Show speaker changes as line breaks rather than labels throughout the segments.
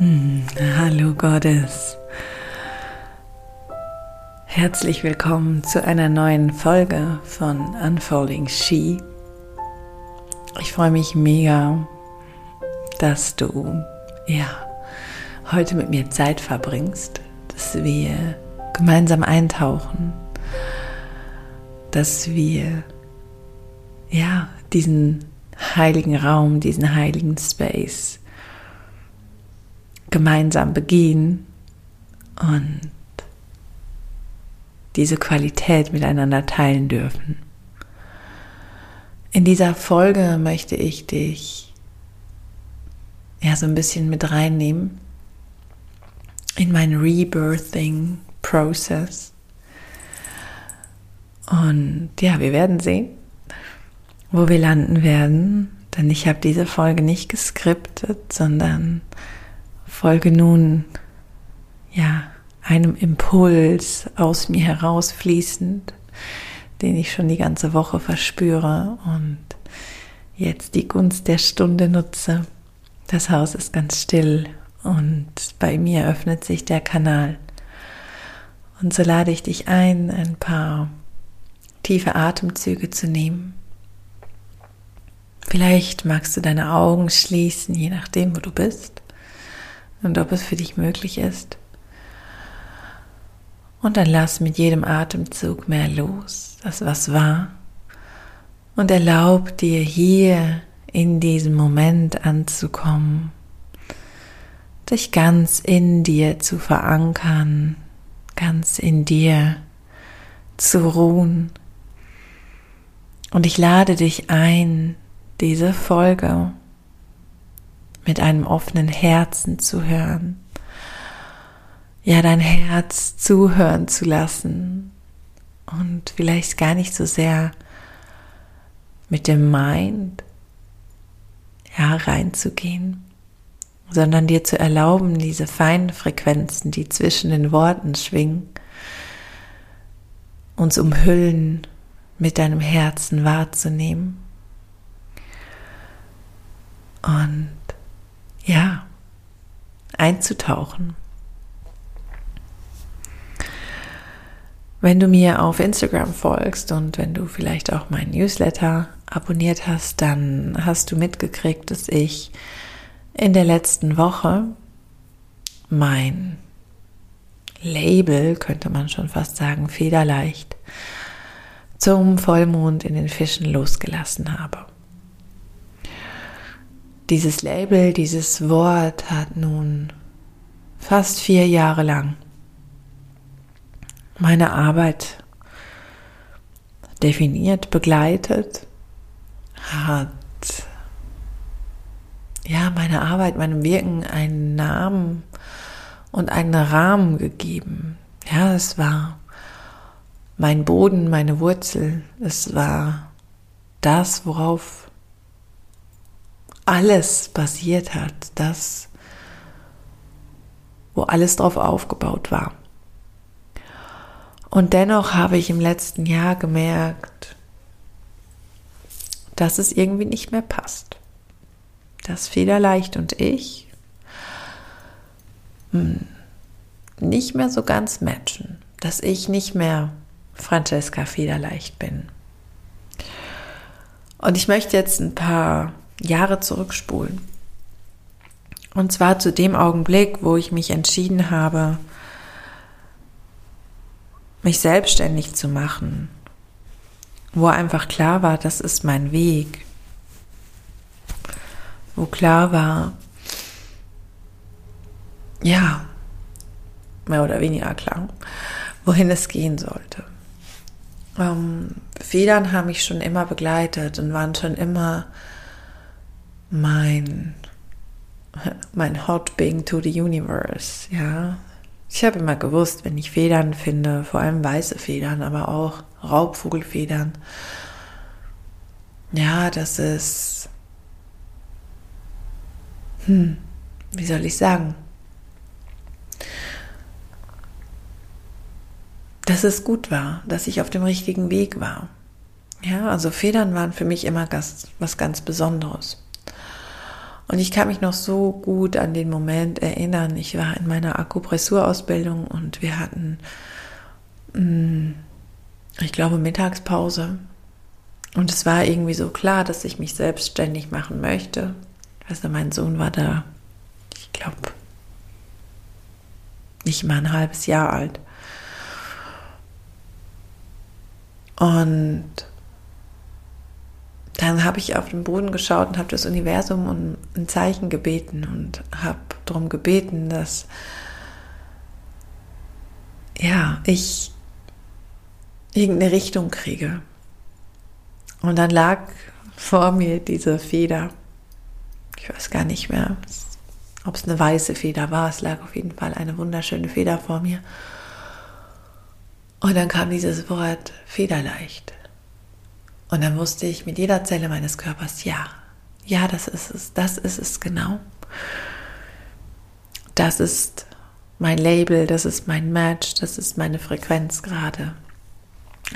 Hm, hallo Gottes. Herzlich willkommen zu einer neuen Folge von Unfolding She. Ich freue mich mega, dass du ja heute mit mir Zeit verbringst, dass wir gemeinsam eintauchen, dass wir ja diesen heiligen Raum, diesen heiligen Space gemeinsam begehen und diese Qualität miteinander teilen dürfen. In dieser Folge möchte ich dich ja so ein bisschen mit reinnehmen in mein Rebirthing Process. Und ja, wir werden sehen, wo wir landen werden, denn ich habe diese Folge nicht geskriptet, sondern folge nun ja einem Impuls aus mir herausfließend, den ich schon die ganze Woche verspüre und jetzt die Gunst der Stunde nutze. Das Haus ist ganz still und bei mir öffnet sich der Kanal. Und so lade ich dich ein, ein paar tiefe Atemzüge zu nehmen. Vielleicht magst du deine Augen schließen, je nachdem, wo du bist und ob es für dich möglich ist. Und dann lass mit jedem Atemzug mehr los, das was war. Und erlaub dir hier in diesem Moment anzukommen, dich ganz in dir zu verankern, ganz in dir zu ruhen. Und ich lade dich ein, diese Folge mit einem offenen Herzen zu hören. Ja, dein Herz zuhören zu lassen und vielleicht gar nicht so sehr mit dem Mind ja reinzugehen, sondern dir zu erlauben, diese feinen Frequenzen, die zwischen den Worten schwingen, uns umhüllen, mit deinem Herzen wahrzunehmen. Und ja, einzutauchen. Wenn du mir auf Instagram folgst und wenn du vielleicht auch meinen Newsletter abonniert hast, dann hast du mitgekriegt, dass ich in der letzten Woche mein Label, könnte man schon fast sagen, federleicht zum Vollmond in den Fischen losgelassen habe. Dieses Label, dieses Wort hat nun fast vier Jahre lang meine Arbeit definiert, begleitet, hat ja meine Arbeit, meinem Wirken einen Namen und einen Rahmen gegeben. Ja, es war mein Boden, meine Wurzel, es war das, worauf alles basiert hat, das, wo alles drauf aufgebaut war. Und dennoch habe ich im letzten Jahr gemerkt, dass es irgendwie nicht mehr passt. Dass Federleicht und ich hm, nicht mehr so ganz matchen. Dass ich nicht mehr Francesca Federleicht bin. Und ich möchte jetzt ein paar Jahre zurückspulen. Und zwar zu dem Augenblick, wo ich mich entschieden habe, mich selbstständig zu machen, wo einfach klar war, das ist mein Weg, wo klar war, ja, mehr oder weniger klar, wohin es gehen sollte. Ähm, Federn haben mich schon immer begleitet und waren schon immer mein, mein Hot Being to the Universe, ja. Ich habe immer gewusst, wenn ich Federn finde, vor allem weiße Federn, aber auch Raubvogelfedern, ja, das ist, hm, wie soll ich sagen, dass es gut war, dass ich auf dem richtigen Weg war. Ja, also Federn waren für mich immer was ganz Besonderes. Und ich kann mich noch so gut an den Moment erinnern. Ich war in meiner Akupressurausbildung und wir hatten, mm, ich glaube, Mittagspause. Und es war irgendwie so klar, dass ich mich selbstständig machen möchte. Also mein Sohn war da, ich glaube, nicht mal ein halbes Jahr alt. Und dann habe ich auf den Boden geschaut und habe das Universum um ein Zeichen gebeten und habe darum gebeten, dass ja, ich irgendeine Richtung kriege. Und dann lag vor mir diese Feder. Ich weiß gar nicht mehr, ob es eine weiße Feder war. Es lag auf jeden Fall eine wunderschöne Feder vor mir. Und dann kam dieses Wort federleicht. Und dann wusste ich mit jeder Zelle meines Körpers, ja, ja, das ist es, das ist es genau. Das ist mein Label, das ist mein Match, das ist meine Frequenz gerade.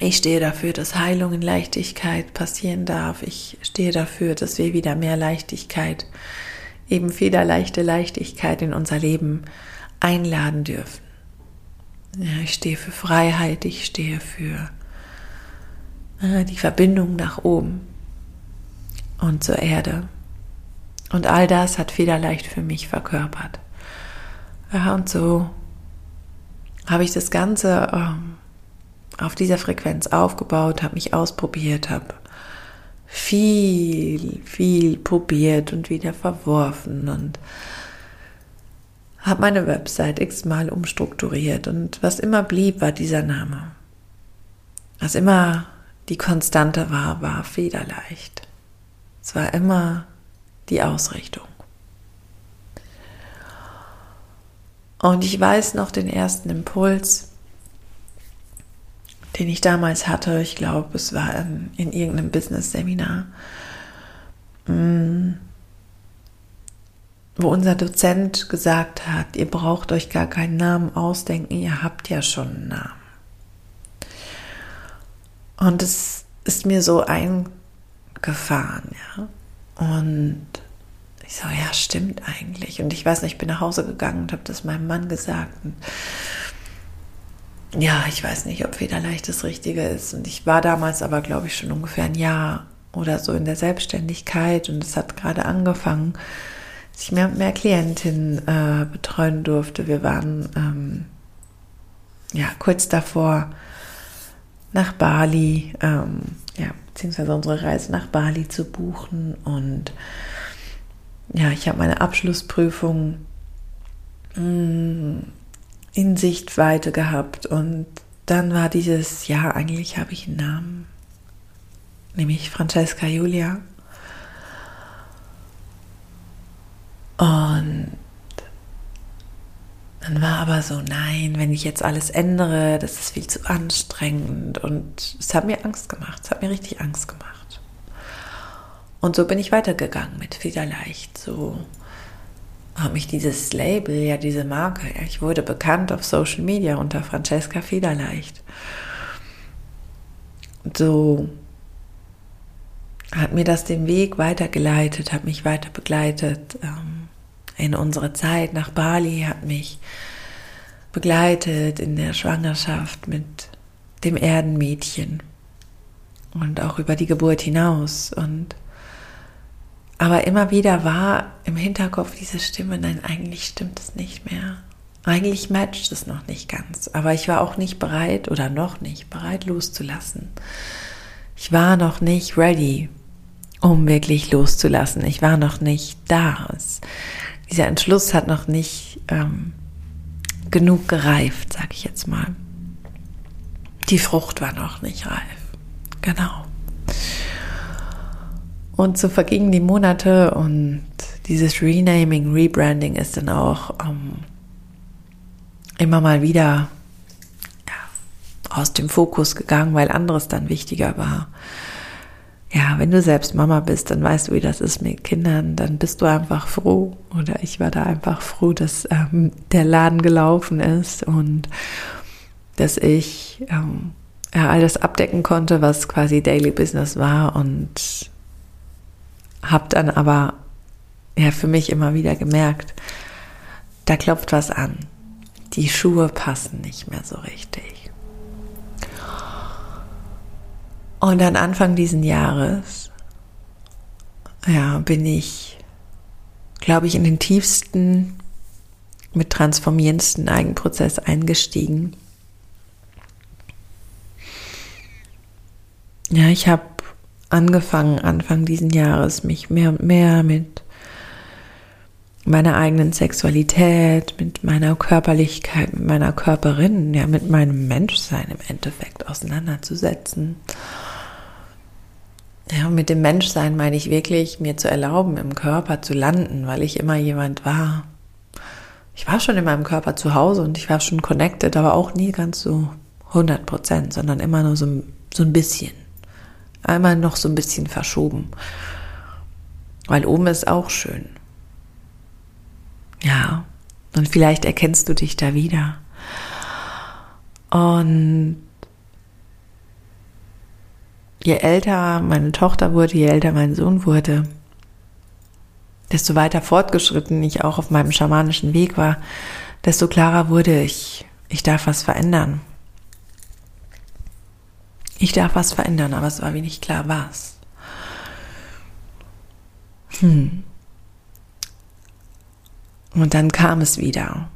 Ich stehe dafür, dass Heilung in Leichtigkeit passieren darf. Ich stehe dafür, dass wir wieder mehr Leichtigkeit, eben federleichte Leichtigkeit in unser Leben einladen dürfen. Ja, ich stehe für Freiheit, ich stehe für die Verbindung nach oben und zur Erde. Und all das hat Federleicht für mich verkörpert. Und so habe ich das Ganze ähm, auf dieser Frequenz aufgebaut, habe mich ausprobiert, habe viel, viel probiert und wieder verworfen und habe meine Website x-mal umstrukturiert und was immer blieb, war dieser Name. Was immer die Konstante war, war federleicht. Es war immer die Ausrichtung. Und ich weiß noch den ersten Impuls, den ich damals hatte. Ich glaube, es war in, in irgendeinem Business-Seminar, mm, wo unser Dozent gesagt hat, ihr braucht euch gar keinen Namen ausdenken, ihr habt ja schon einen Namen. Und es ist mir so eingefahren, ja. Und ich so, ja, stimmt eigentlich. Und ich weiß nicht, ich bin nach Hause gegangen und habe das meinem Mann gesagt. Und ja, ich weiß nicht, ob Federleicht das Richtige ist. Und ich war damals aber, glaube ich, schon ungefähr ein Jahr oder so in der Selbstständigkeit. Und es hat gerade angefangen, dass ich mehr und mehr Klientinnen äh, betreuen durfte. Wir waren ähm, ja kurz davor, nach Bali, ähm, ja, beziehungsweise unsere Reise nach Bali zu buchen. Und ja, ich habe meine Abschlussprüfung mh, mm, in Sichtweite gehabt. Und dann war dieses, ja, eigentlich habe ich einen Namen, nämlich Francesca Julia. Und dann war aber so, nein, wenn ich jetzt alles ändere, das ist viel zu anstrengend. Und es hat mir Angst gemacht. Es hat mir richtig Angst gemacht. Und so bin ich weitergegangen mit Federleicht. So habe mich dieses Label, ja, diese Marke, ja, ich wurde bekannt auf Social Media unter Francesca Federleicht. So hat mir das den Weg weitergeleitet, hat mich weiter begleitet. Ähm, in unsere Zeit nach Bali hat mich begleitet in der Schwangerschaft mit dem Erdenmädchen und auch über die Geburt hinaus und aber immer wieder war im Hinterkopf diese Stimme, nein, eigentlich stimmt es nicht mehr. Eigentlich matcht es noch nicht ganz. Aber ich war auch nicht bereit oder noch nicht bereit loszulassen. Ich war noch nicht ready, um wirklich loszulassen. Ich war noch nicht da. Es dieser Entschluss hat noch nicht ähm, genug gereift, sag ich jetzt mal. Die Frucht war noch nicht reif. Genau. Und so vergingen die Monate und dieses Renaming, Rebranding ist dann auch ähm, immer mal wieder ja, aus dem Fokus gegangen, weil anderes dann wichtiger war ja, wenn du selbst Mama bist, dann weißt du, wie das ist mit Kindern, dann bist du einfach froh. Oder ich war da einfach froh, dass ähm, der Laden gelaufen ist und dass ich ähm, ja, all das abdecken konnte, was quasi Daily Business war und habe dann aber ja für mich immer wieder gemerkt, da klopft was an. Die Schuhe passen nicht mehr so richtig. Und dann Anfang diesen Jahres, ja, bin ich, glaube ich, in den tiefsten, mit transformierendsten Eigenprozess eingestiegen. Ja, ich habe angefangen, Anfang diesen Jahres, mich mehr und mehr mit meiner eigenen Sexualität, mit meiner Körperlichkeit, mit meiner Körperin, ja, mit meinem Menschsein im Endeffekt auseinanderzusetzen. Ja, und mit dem Menschsein meine ich wirklich, mir zu erlauben, im Körper zu landen, weil ich immer jemand war. Ich war schon in meinem Körper zu Hause und ich war schon connected, aber auch nie ganz so 100 Prozent, sondern immer nur so, so ein bisschen. Einmal noch so ein bisschen verschoben. Weil oben ist auch schön. Ja, und vielleicht erkennst du dich da wieder. Und je älter meine Tochter wurde, je älter mein Sohn wurde, desto weiter fortgeschritten ich auch auf meinem schamanischen Weg war, desto klarer wurde ich, ich darf was verändern. Ich darf was verändern, aber es war wenig klar, was. Hm. Und dann kam es wieder.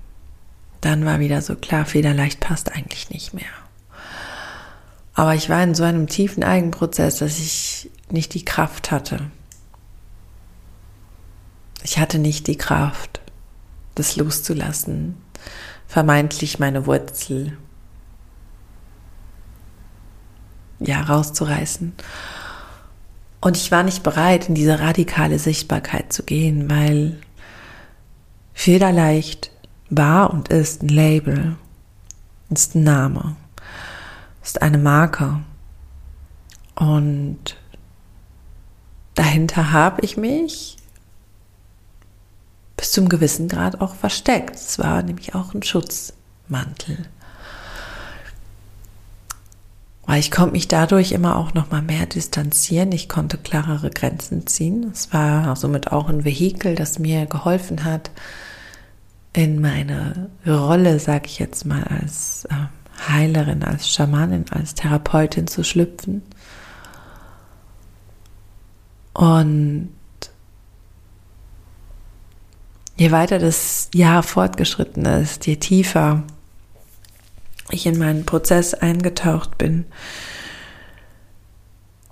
Dann war wieder so klar, Federleicht passt eigentlich nicht mehr. Aber ich war in so einem tiefen Eigenprozess, dass ich nicht die Kraft hatte. Ich hatte nicht die Kraft, das loszulassen, vermeintlich meine Wurzel ja rauszureißen. Und ich war nicht bereit, in diese radikale Sichtbarkeit zu gehen, weil Federleicht war und ist ein Label, ist ein Name, ist eine Marke. Und dahinter habe ich mich bis zum gewissen Grad auch versteckt. Es war nämlich auch ein Schutzmantel. Weil ich konnte mich dadurch immer auch noch mal mehr distanzieren. Ich konnte klarere Grenzen ziehen. Es war somit auch ein Vehikel, das mir geholfen hat, in meine Rolle, sag ich jetzt mal, als äh, Heilerin, als Schamanin, als Therapeutin zu schlüpfen. Und je weiter das Jahr fortgeschritten ist, je tiefer ich in meinen Prozess eingetaucht bin,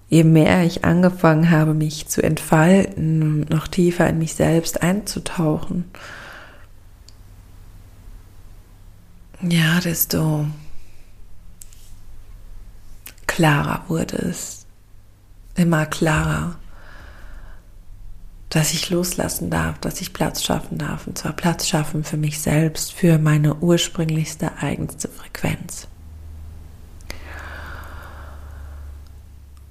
je mehr ich angefangen habe, mich zu entfalten, noch tiefer in mich selbst einzutauchen, ja, desto klarer wurde es. Immer klarer, dass ich loslassen darf, dass ich Platz schaffen darf. Und zwar Platz schaffen für mich selbst, für meine ursprünglichste, eigenste Frequenz.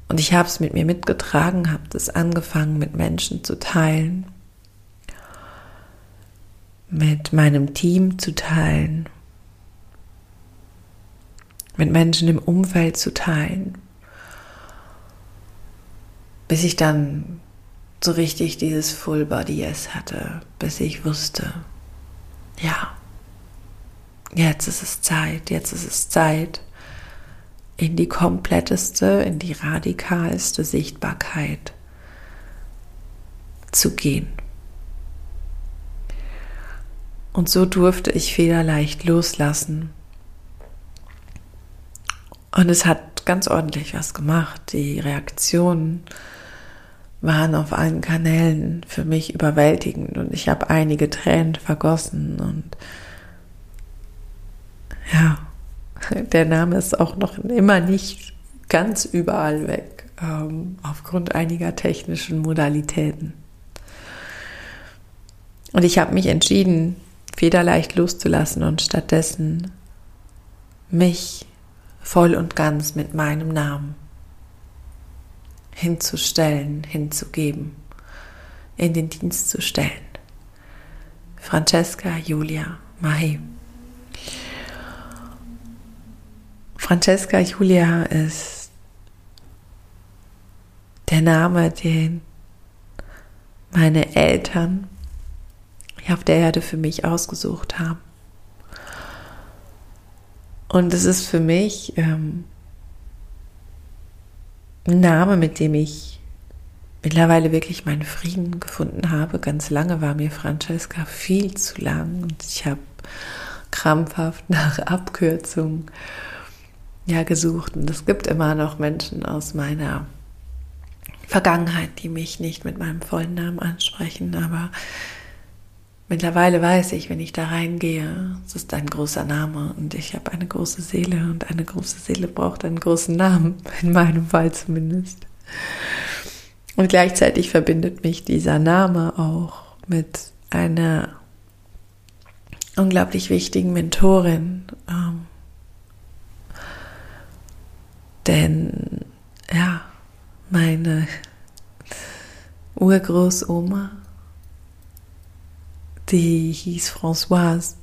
Und ich habe es mit mir mitgetragen, habe es angefangen mit Menschen zu teilen, mit meinem Team zu teilen, mit Menschen im Umfeld zu teilen, bis ich dann so richtig dieses Full Body Yes hatte, bis ich wusste, ja, jetzt ist es Zeit, jetzt ist es Zeit, in die kompletteste, in die radikalste Sichtbarkeit zu gehen. Und so durfte ich federleicht loslassen und es hat ganz ordentlich was gemacht. Die Reaktionen waren auf allen Kanälen für mich überwältigend und ich habe einige Tränen vergossen und ja, der Name ist auch noch immer nicht ganz überall weg, ähm, aufgrund einiger technischen Modalitäten. Und ich habe mich entschieden, federleicht loszulassen und stattdessen mich voll und ganz mit meinem Namen hinzustellen, hinzugeben, in den Dienst zu stellen. Francesca Julia Mahi. Francesca Julia ist der Name, den meine Eltern hier auf der Erde für mich ausgesucht haben. Und es ist für mich ähm, ein Name, mit dem ich mittlerweile wirklich meinen Frieden gefunden habe. Ganz lange war mir Francesca viel zu lang und ich habe krampfhaft nach Abkürzungen ja gesucht. Und es gibt immer noch Menschen aus meiner Vergangenheit, die mich nicht mit meinem vollen Namen ansprechen, aber mittlerweile weiß ich, wenn ich da reingehe, es ist ein großer Name und ich habe eine große Seele und eine große Seele braucht einen großen Namen, in meinem Fall zumindest. Und gleichzeitig verbindet mich dieser Name auch mit einer unglaublich wichtigen Mentorin. Ähm, denn ja, meine Urgroßoma, die hieß Françoise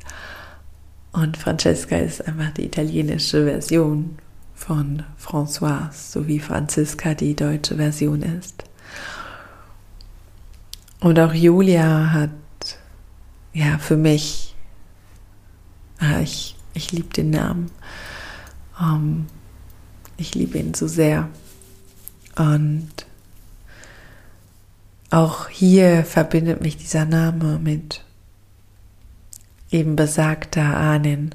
und Francesca ist einfach die italienische Version von Françoise, so wie Franziska die deutsche Version ist. Und auch Julia hat ja für mich, ah, ich, ich liebe den Namen, ähm, ich liebe ihn so sehr. Und auch hier verbindet mich dieser Name mit eben besagter Ahnen.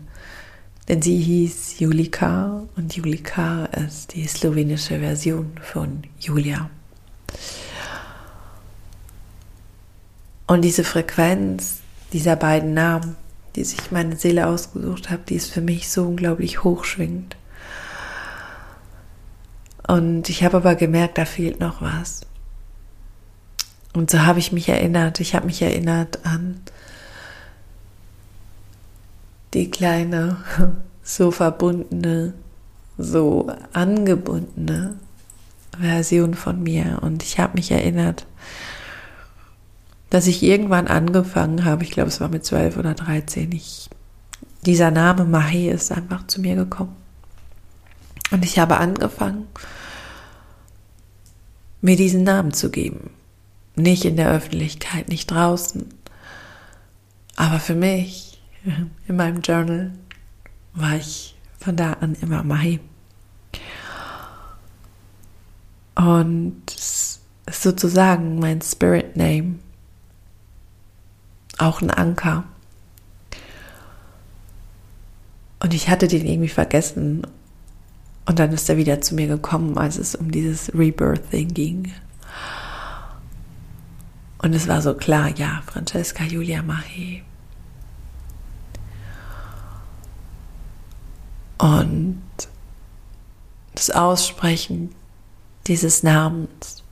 Denn sie hieß Julika und Julika ist die slowenische Version von Julia. Und diese Frequenz dieser beiden Namen, die sich meine Seele ausgesucht hat, die ist für mich so unglaublich hochschwingend. Und ich habe aber gemerkt, da fehlt noch was. Und so habe ich mich erinnert. Ich habe mich erinnert an die kleine, so verbundene, so angebundene Version von mir. Und ich habe mich erinnert, dass ich irgendwann angefangen habe, ich glaube, es war mit zwölf oder dreizehn, ich, dieser Name Mahe ist einfach zu mir gekommen. Und ich habe angefangen, mir diesen Namen zu geben. Nicht in der Öffentlichkeit, nicht draußen. Aber für mich, in meinem Journal, war ich von da an immer Mahi. Und sozusagen mein Spirit Name. Auch ein Anker. Und ich hatte den irgendwie vergessen und dann ist er wieder zu mir gekommen, als es um dieses Rebirthing ging. Und es war so klar, ja, Francesca Julia Mahe. Und das Aussprechen dieses Namens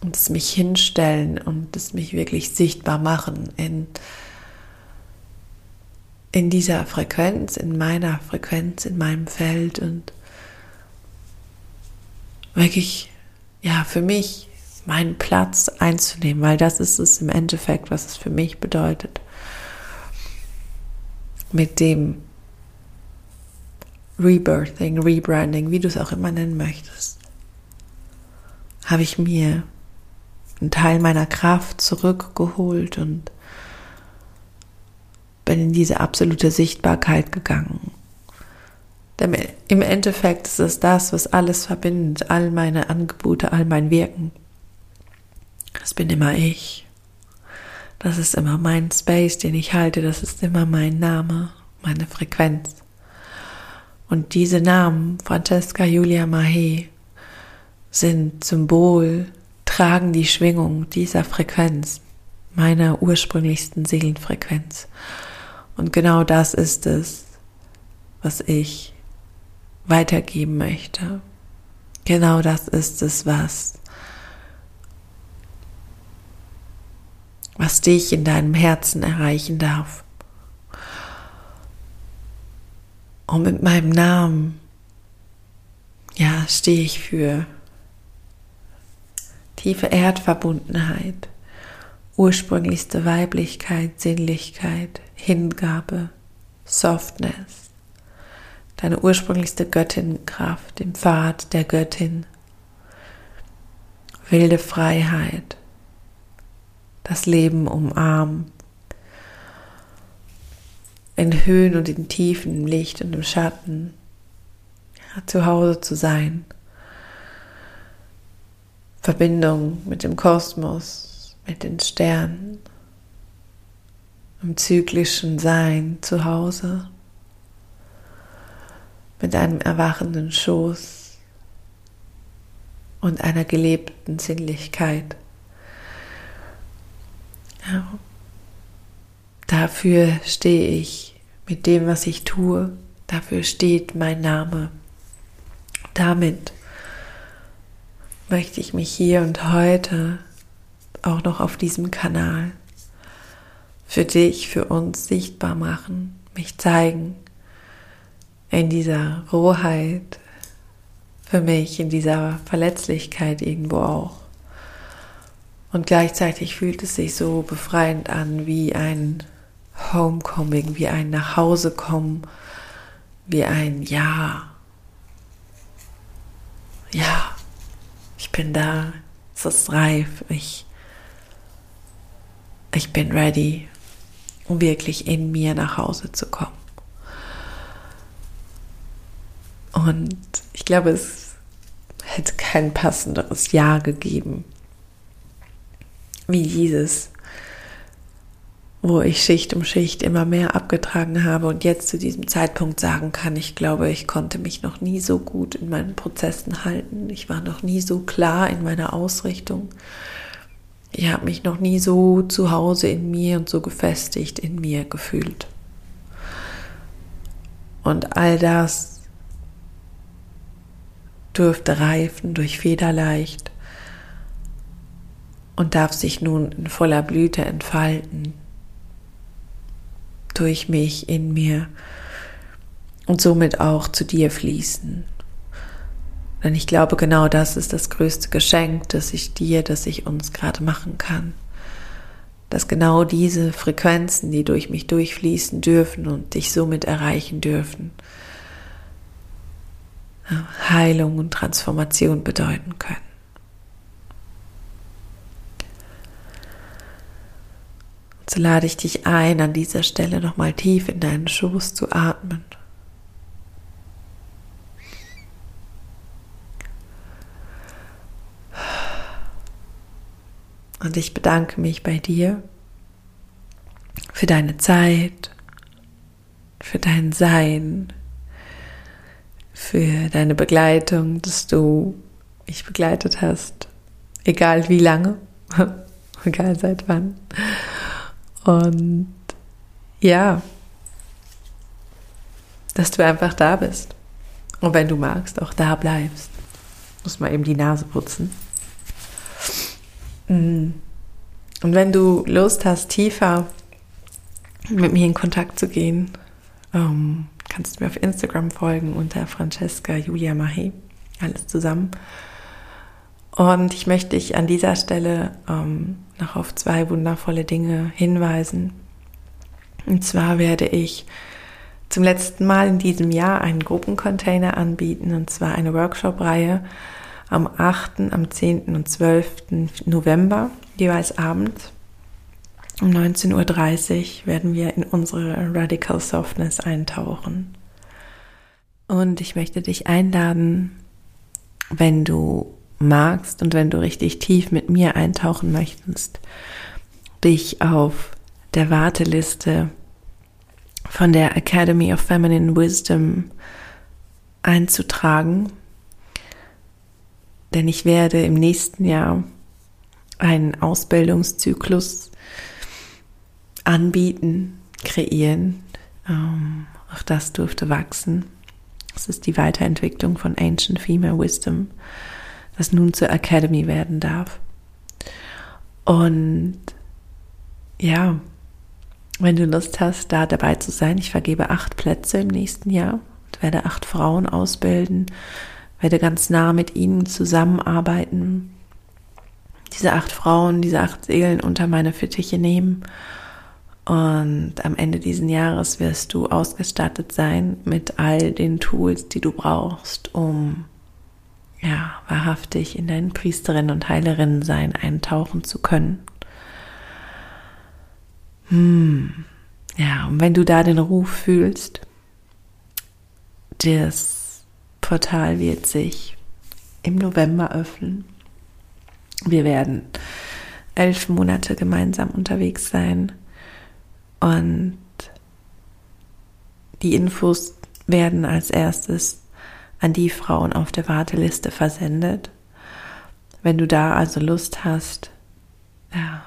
und es mich hinstellen und es mich wirklich sichtbar machen in, in dieser Frequenz, in meiner Frequenz, in meinem Feld und wirklich, ja, für mich meinen Platz einzunehmen, weil das ist es im Endeffekt, was es für mich bedeutet. Mit dem Rebirthing, Rebranding, wie du es auch immer nennen möchtest, habe ich mir einen Teil meiner Kraft zurückgeholt und bin in diese absolute Sichtbarkeit gegangen denn im Endeffekt ist es das, was alles verbindet, all meine Angebote, all mein Wirken. Das bin immer ich. Das ist immer mein Space, den ich halte. Das ist immer mein Name, meine Frequenz. Und diese Namen, Francesca Julia Mahe, sind Symbol, tragen die Schwingung dieser Frequenz, meiner ursprünglichsten Seelenfrequenz. Und genau das ist es, was ich weitergeben möchte. Genau das ist es, was, was dich in deinem Herzen erreichen darf. Und mit meinem Namen, ja, stehe ich für tiefe Erdverbundenheit, ursprünglichste Weiblichkeit, Sinnlichkeit, Hingabe, Softness. Deine ursprünglichste Göttinkraft, den Pfad der Göttin, wilde Freiheit, das Leben umarmen, in Höhen und in Tiefen, im Licht und im Schatten, ja, zu Hause zu sein. Verbindung mit dem Kosmos, mit den Sternen, im zyklischen Sein zu Hause, mit einem erwachenden Schoß und einer gelebten Sinnlichkeit. Ja. Dafür stehe ich mit dem, was ich tue. Dafür steht mein Name. Damit möchte ich mich hier und heute auch noch auf diesem Kanal für dich, für uns sichtbar machen, mich zeigen in dieser Rohheit, für mich in dieser Verletzlichkeit irgendwo auch. Und gleichzeitig fühlt es sich so befreiend an wie ein Homecoming, wie ein Nachhausekommen, wie ein Ja. Ja, ich bin da, es ist reif, ich, ich bin ready, um wirklich in mir nach Hause zu kommen. Und ich glaube, es hätte kein passenderes Ja gegeben, wie dieses, wo ich Schicht um Schicht immer mehr abgetragen habe und jetzt zu diesem Zeitpunkt sagen kann, ich glaube, ich konnte mich noch nie so gut in meinen Prozessen halten. Ich war noch nie so klar in meiner Ausrichtung. Ich habe mich noch nie so zu Hause in mir und so gefestigt in mir gefühlt. Und all das dürfte reifen durch Federleicht und darf sich nun in voller Blüte entfalten durch mich in mir und somit auch zu dir fließen. Denn ich glaube, genau das ist das größte Geschenk, das ich dir, das ich uns gerade machen kann. Dass genau diese Frequenzen, die durch mich durchfließen dürfen und dich somit erreichen dürfen, Heilung und Transformation bedeuten können. So lade ich dich ein, an dieser Stelle nochmal tief in deinen Schoß zu atmen. Und ich bedanke mich bei dir für deine Zeit, für dein Sein, für deine Begleitung, dass du mich begleitet hast, egal wie lange, egal seit wann. Und ja, dass du einfach da bist. Und wenn du magst, auch da bleibst. Muss mal eben die Nase putzen. Mm. Und wenn du Lust hast, tiefer mit mir in Kontakt zu gehen, ähm, kannst du mir auf Instagram folgen unter Francesca Julia Mahe. Alles zusammen. Und ich möchte dich an dieser Stelle ähm, noch auf zwei wundervolle Dinge hinweisen. Und zwar werde ich zum letzten Mal in diesem Jahr einen Gruppencontainer anbieten, und zwar eine Workshop-Reihe am 8., am 10. und 12. November, jeweils abends. Um 19.30 Uhr werden wir in unsere Radical Softness eintauchen. Und ich möchte dich einladen, wenn du magst und wenn du richtig tief mit mir eintauchen möchtest, dich auf der Warteliste von der Academy of Feminine Wisdom einzutragen. Denn ich werde im nächsten Jahr einen Ausbildungszyklus anbieten, kreieren. Ähm, auch das dürfte wachsen. Das ist die Weiterentwicklung von Ancient Female Wisdom das nun zur Academy werden darf. Und ja, wenn du Lust hast, da dabei zu sein, ich vergebe acht Plätze im nächsten Jahr und werde acht Frauen ausbilden, werde ganz nah mit ihnen zusammenarbeiten, diese acht Frauen, diese acht Seelen unter meine Fittiche nehmen. Und am Ende dieses Jahres wirst du ausgestattet sein mit all den Tools, die du brauchst, um ja, wahrhaftig in dein Priesterin- und Heilerinnen-Sein eintauchen zu können. Hm. Ja, und wenn du da den Ruf fühlst, das Portal wird sich im November öffnen. Wir werden elf Monate gemeinsam unterwegs sein und die Infos werden als erstes an die Frauen auf der Warteliste versendet. Wenn du da also Lust hast, ja,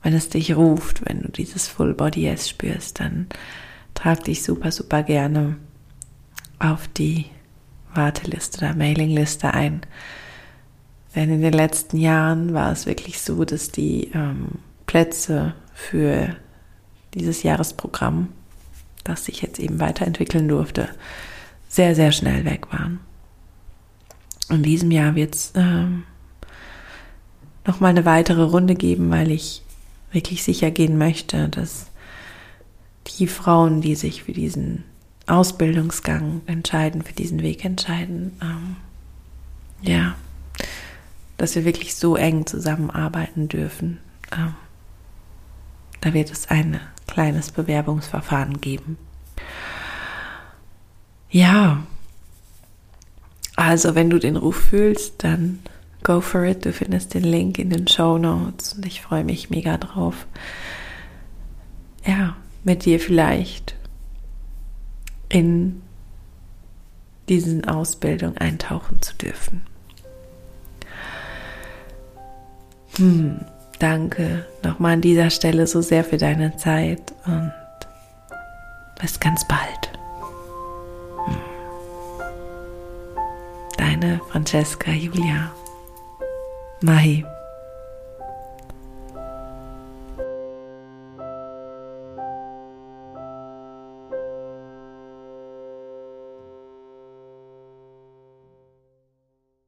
wenn es dich ruft, wenn du dieses Full Body Yes spürst, dann trag dich super, super gerne auf die Warteliste oder Mailingliste ein. Denn in den letzten Jahren war es wirklich so, dass die ähm, Plätze für dieses Jahresprogramm, das sich jetzt eben weiterentwickeln durfte, sehr, sehr schnell weg waren. In diesem Jahr wird es ähm, noch mal eine weitere Runde geben, weil ich wirklich sicher gehen möchte, dass die Frauen, die sich für diesen Ausbildungsgang entscheiden, für diesen Weg entscheiden, ähm, ja, dass wir wirklich so eng zusammenarbeiten dürfen. Ähm, da wird es ein kleines Bewerbungsverfahren geben. Ja, also wenn du den Ruf fühlst, dann go for it. Du findest den Link in den Show Notes und ich freue mich mega drauf. Ja, mit dir vielleicht in diesen Ausbildung eintauchen zu dürfen. Hm, danke nochmal an dieser Stelle so sehr für deine Zeit und bis ganz bald. Deine Francesca Julia. Mahi.